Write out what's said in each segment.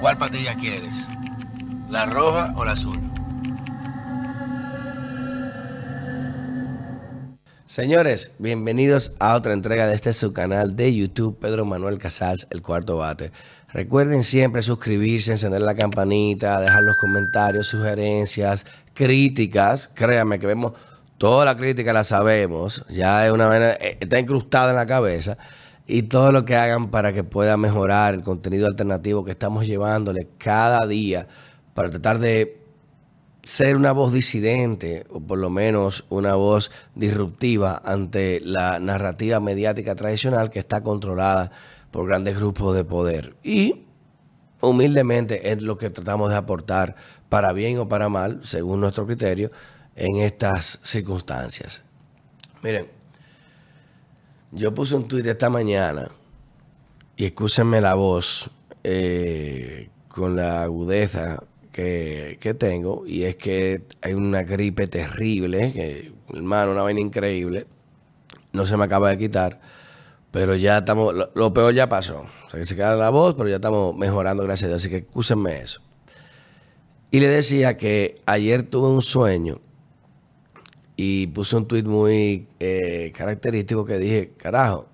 ¿Cuál patilla quieres? ¿La roja o la azul? Señores, bienvenidos a otra entrega de este su canal de YouTube, Pedro Manuel Casals, el cuarto bate. Recuerden siempre suscribirse, encender la campanita, dejar los comentarios, sugerencias, críticas. Créanme que vemos toda la crítica, la sabemos. Ya es una eh, está incrustada en la cabeza. Y todo lo que hagan para que pueda mejorar el contenido alternativo que estamos llevándole cada día para tratar de ser una voz disidente o por lo menos una voz disruptiva ante la narrativa mediática tradicional que está controlada por grandes grupos de poder. Y humildemente es lo que tratamos de aportar para bien o para mal, según nuestro criterio, en estas circunstancias. Miren, yo puse un tuit esta mañana y escúchenme la voz eh, con la agudeza que, tengo y es que hay una gripe terrible, que, hermano, una vaina increíble. No se me acaba de quitar, pero ya estamos, lo, peor ya pasó. O sea, que se queda la voz, pero ya estamos mejorando, gracias a Dios. Así que escúsenme eso. Y le decía que ayer tuve un sueño y puse un tweet muy eh, característico que dije, carajo,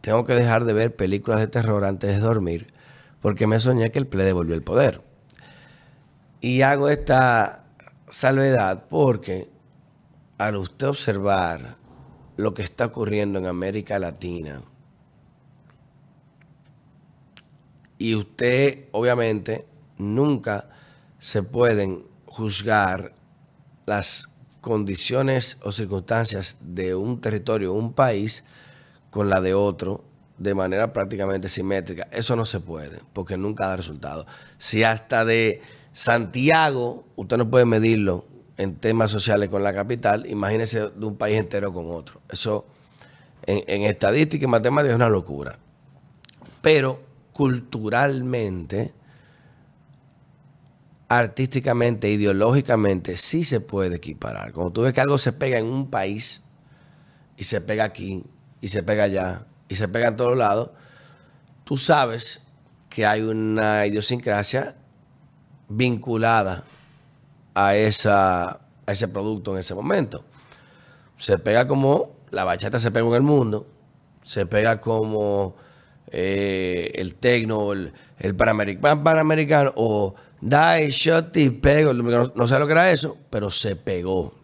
tengo que dejar de ver películas de terror antes de dormir porque me soñé que el play devolvió el poder. Y hago esta salvedad porque al usted observar lo que está ocurriendo en América Latina, y usted obviamente nunca se pueden juzgar las condiciones o circunstancias de un territorio, un país, con la de otro de manera prácticamente simétrica. Eso no se puede, porque nunca da resultado. Si hasta de Santiago, usted no puede medirlo en temas sociales con la capital, imagínese de un país entero con otro. Eso en, estadística y matemática es una locura. Pero culturalmente, artísticamente, ideológicamente, sí se puede equiparar. Cuando tú ves que algo se pega en un país y se pega aquí y se pega allá y se pega en todos lados, tú sabes que hay una idiosincrasia vinculada a, esa, a ese producto en ese momento. Se pega como la bachata se pega en el mundo, se pega como eh, el tecno, el, el panamericano, o die, shot y pego, no, no sé lo que era eso, pero se pegó.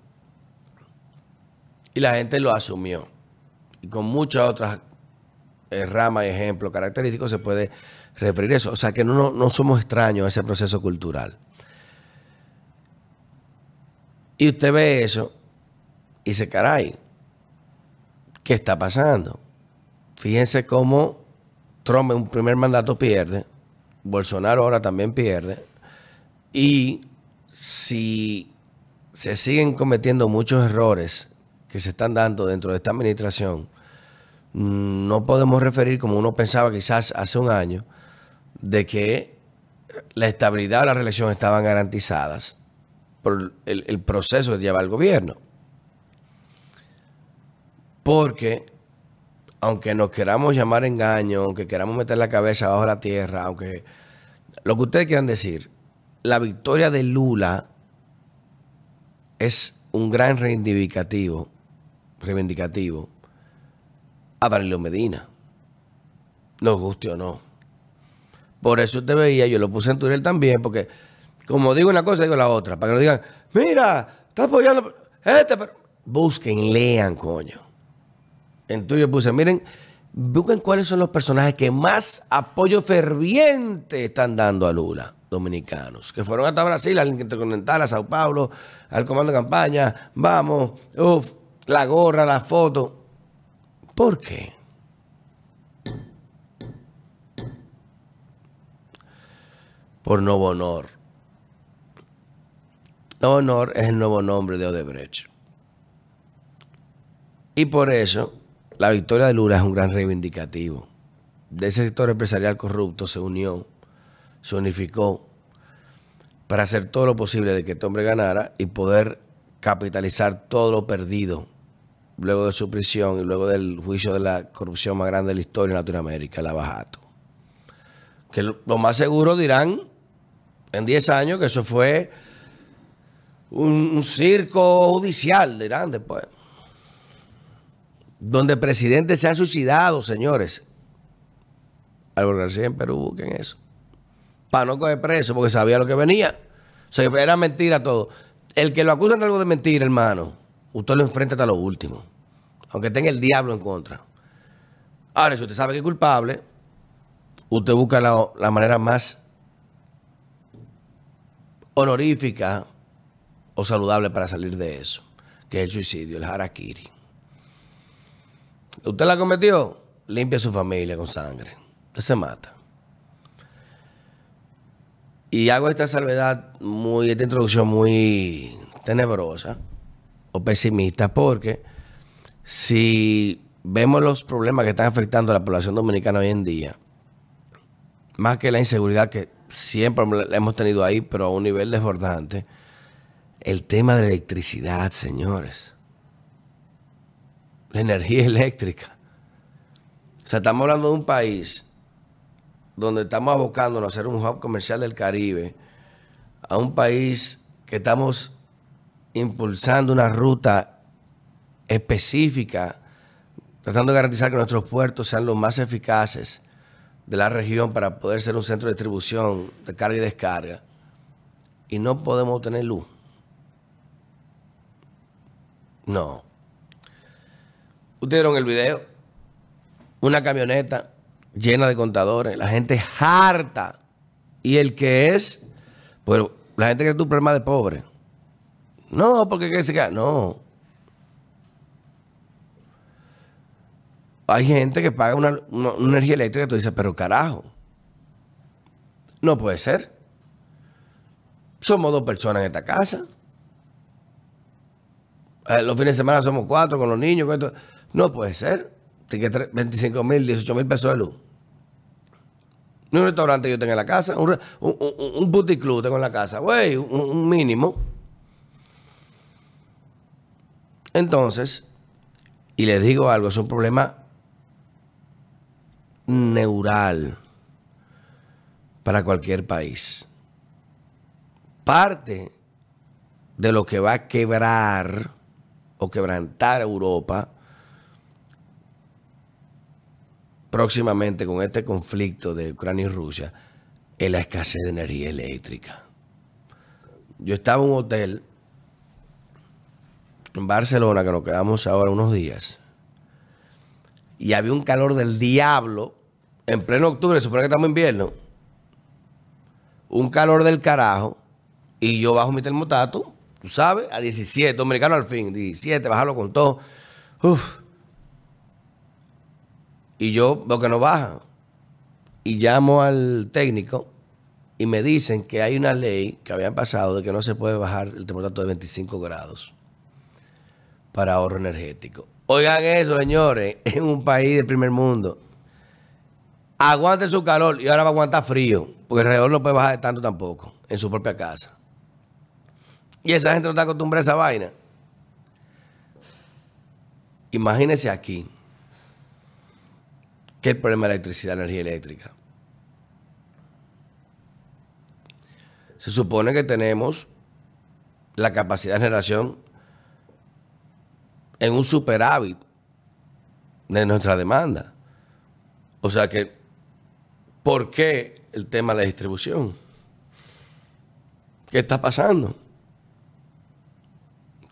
Y la gente lo asumió. Y con muchas otras eh, ramas y ejemplos característicos se puede referir eso. O sea que no, no somos extraños a ese proceso cultural. Y usted ve eso y dice, caray, ¿qué está pasando? Fíjense cómo Trump en un primer mandato pierde, Bolsonaro ahora también pierde, y si se siguen cometiendo muchos errores que se están dando dentro de esta administración, no podemos referir como uno pensaba quizás hace un año, de que la estabilidad o la reelección estaban garantizadas por el, proceso que lleva el gobierno. Porque, aunque nos queramos llamar engaño, aunque queramos meter la cabeza bajo la tierra, aunque lo que ustedes quieran decir, la victoria de Lula es un gran reivindicativo, reivindicativo a Danilo Medina. Nos guste o no. Por eso usted veía, yo lo puse en Twitter también, porque como digo una cosa, digo la otra. Para que no digan, mira, está apoyando este, pero... Busquen, lean, coño. En Twitter puse, miren, busquen cuáles son los personajes que más apoyo ferviente están dando a Lula, dominicanos, que fueron hasta Brasil, al Intercontinental, a Sao Paulo, al comando de campaña, vamos, uff, la gorra, la foto. ¿Por qué? por Nuevo Honor. Nuevo Honor es el nuevo nombre de Odebrecht. Y por eso, la victoria de Lula es un gran reivindicativo. De ese sector empresarial corrupto se unió, se unificó para hacer todo lo posible de que este hombre ganara y poder capitalizar todo lo perdido luego de su prisión y luego del juicio de la corrupción más grande de la historia en Latinoamérica, el abajato. Que lo más seguro dirán En 10 años, que eso fue un, circo judicial, dirán después. Donde presidentes se han suicidado, señores. Álvaro García en Perú, busquen eso. Para no coger preso, porque sabía lo que venía. O sea, era mentira todo. El que lo acusan de algo de mentira, hermano, usted lo enfrenta hasta lo último. Aunque tenga el diablo en contra. Ahora, si usted sabe que es culpable, usted busca la, manera más honorífica o saludable para salir de eso, que es el suicidio, el harakiri. Usted la cometió, limpia su familia con sangre. Usted se mata. Y hago esta salvedad muy, esta introducción muy tenebrosa o pesimista, porque si vemos los problemas que están afectando a la población dominicana hoy en día, más que la inseguridad que siempre hemos tenido ahí, pero a un nivel desbordante, el tema de la electricidad, señores. La energía eléctrica. O sea, estamos hablando de un país donde estamos abocándonos a ser un hub comercial del Caribe, a un país que estamos impulsando una ruta específica, tratando de garantizar que nuestros puertos sean los más eficaces de la región para poder ser un centro de distribución de carga y descarga, y no podemos tener luz. No. Ustedes vieron el video. Una camioneta llena de contadores, la gente harta. Y el que es, pues la gente que es un problema de pobre. No, porque que se queda. No. Hay gente que paga una, energía eléctrica y tú dices, pero carajo. No puede ser. Somos dos personas en esta casa. Eh, los fines de semana somos cuatro con los niños. No puede ser. Tiene 25 mil, 18 mil pesos de luz. Ni un restaurante yo tengo en la casa. Un, un, club tengo en la casa. Güey, un mínimo. Entonces, y les digo algo, es un problema neural para cualquier país. Parte de lo que va a quebrar o quebrantar Europa próximamente con este conflicto de Ucrania y Rusia es la escasez de energía eléctrica. Yo estaba en un hotel en Barcelona, que nos quedamos ahora unos días, y había un calor del diablo en pleno octubre, se supone que estamos en invierno, un calor del carajo, y yo bajo mi termotato, tú sabes, a 17, dominicano al fin, 17, bajarlo con todo. Y yo veo que no baja. Y llamo al técnico y me dicen que hay una ley que habían pasado de que no se puede bajar el termostato de 25 grados para ahorro energético. Oigan eso, señores, en un país del primer mundo. Aguante su calor y ahora va a aguantar frío, porque alrededor no puede bajar de tanto tampoco, en su propia casa. Y esa gente no está acostumbrada a esa vaina. Imagínense aquí que el problema de la electricidad, la energía eléctrica. Se supone que tenemos la capacidad de generación en un superávit de nuestra demanda. O sea que, ¿por qué el tema de la distribución? ¿Qué está pasando?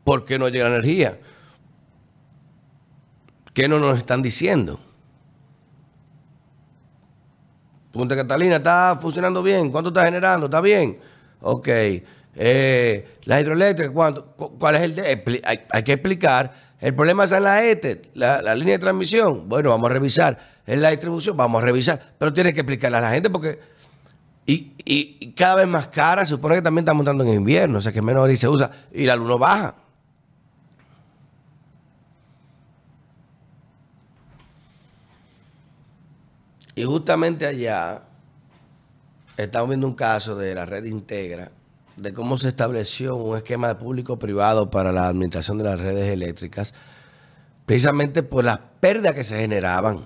¿Por qué no llega energía? ¿Qué no nos están diciendo? Punta Catalina está funcionando bien. ¿Cuánto está generando? ¿Está bien? Ok. Eh, la hidroeléctrica, ¿cuánto? ¿cuál es el de? Hay, que explicar. El problema está en la ETE, la, línea de transmisión. Bueno, vamos a revisar. En la distribución, vamos a revisar. Pero tiene que explicarle a la gente porque. Y, y, cada vez más cara, se supone que también está montando en invierno, o sea que menos y se usa y la luz no baja. Y justamente allá estamos viendo un caso de la red Integra, de cómo se estableció un esquema público-privado para la administración de las redes eléctricas, precisamente por las pérdidas que se generaban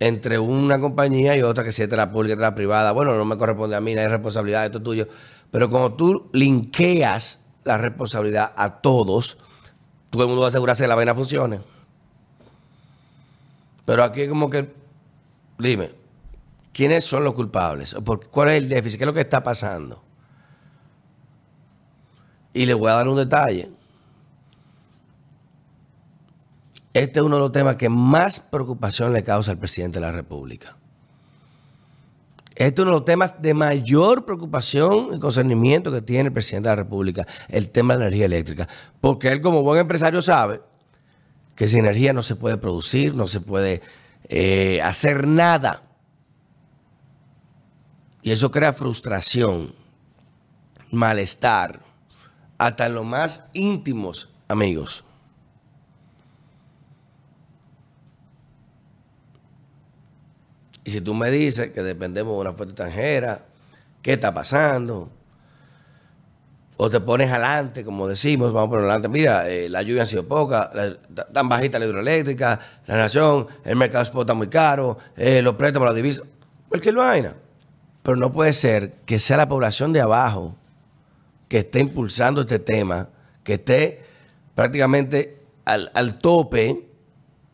entre una compañía y otra que si es la pública y la privada. Bueno, no me corresponde a mí, no hay responsabilidad, esto es tuyo. Pero cuando tú linkeas la responsabilidad a todos, todo el mundo va a asegurarse que la vaina funcione. Pero aquí como que, dime, ¿quiénes son los culpables? ¿Cuál es el déficit? ¿Qué es lo que está pasando? Y le voy a dar un detalle. Este es uno de los temas que más preocupación le causa al presidente de la República. Este es uno de los temas de mayor preocupación y concernimiento que tiene el presidente de la República, el tema de la energía eléctrica. Porque él como buen empresario sabe que sin energía no se puede producir, no se puede eh, hacer nada. Y eso crea frustración, malestar, hasta en los más íntimos amigos. Y si tú me dices que dependemos de una fuente extranjera, ¿qué está pasando? O te pones adelante, como decimos, vamos a poner adelante, mira, eh, la lluvia ha sido poca, tan bajita la hidroeléctrica, la nación, el mercado spot está muy caro, eh, los préstamos, la divisa, cualquier vaina. Pero no puede ser que sea la población de abajo que esté impulsando este tema, que esté prácticamente al, al tope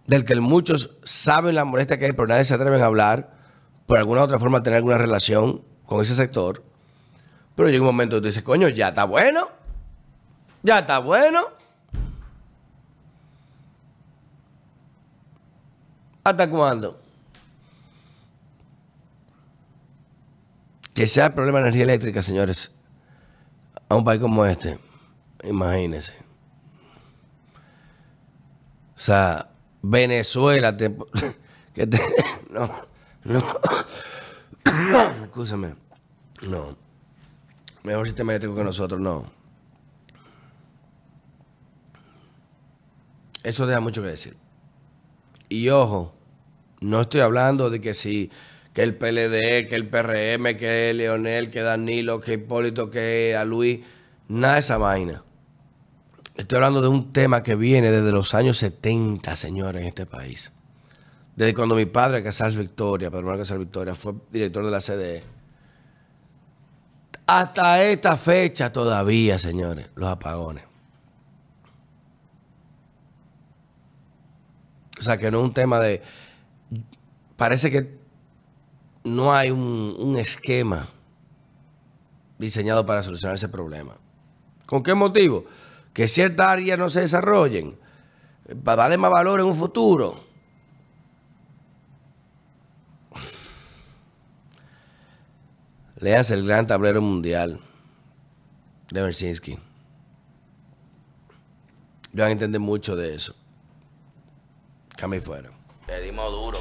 del que muchos saben la molestia que hay, pero nadie se atreven a hablar, por alguna otra forma tener alguna relación con ese sector. Pero llega un momento que tú dices, coño, ya está bueno. Ya está bueno. ¿Hasta cuándo? Que sea el problema de energía eléctrica, señores, a un país como este, imagínense. O sea, Venezuela te, que te, no, no, escúchame, no, mejor sistema eléctrico que nosotros, no. Eso deja mucho que decir. Y ojo, no estoy hablando de que si que el PLD, que el PRM, que Leonel, que Danilo, que Hipólito, que a Luis, nada de esa vaina. Estoy hablando de un tema que viene desde los años 70, señores, en este país. Desde cuando mi padre, Casals Victoria, Pedro Casals Victoria, fue director de la CDE. Hasta esta fecha todavía, señores, los apagones. O sea, que no es un tema de... Parece que no hay un, esquema diseñado para solucionar ese problema. ¿Con qué motivo? que ciertas áreas no se desarrollen para darle más valor en un futuro. Leas el gran tablero mundial de Mersinski. Yo van a mucho de eso. Que fuera. Le dimos duro.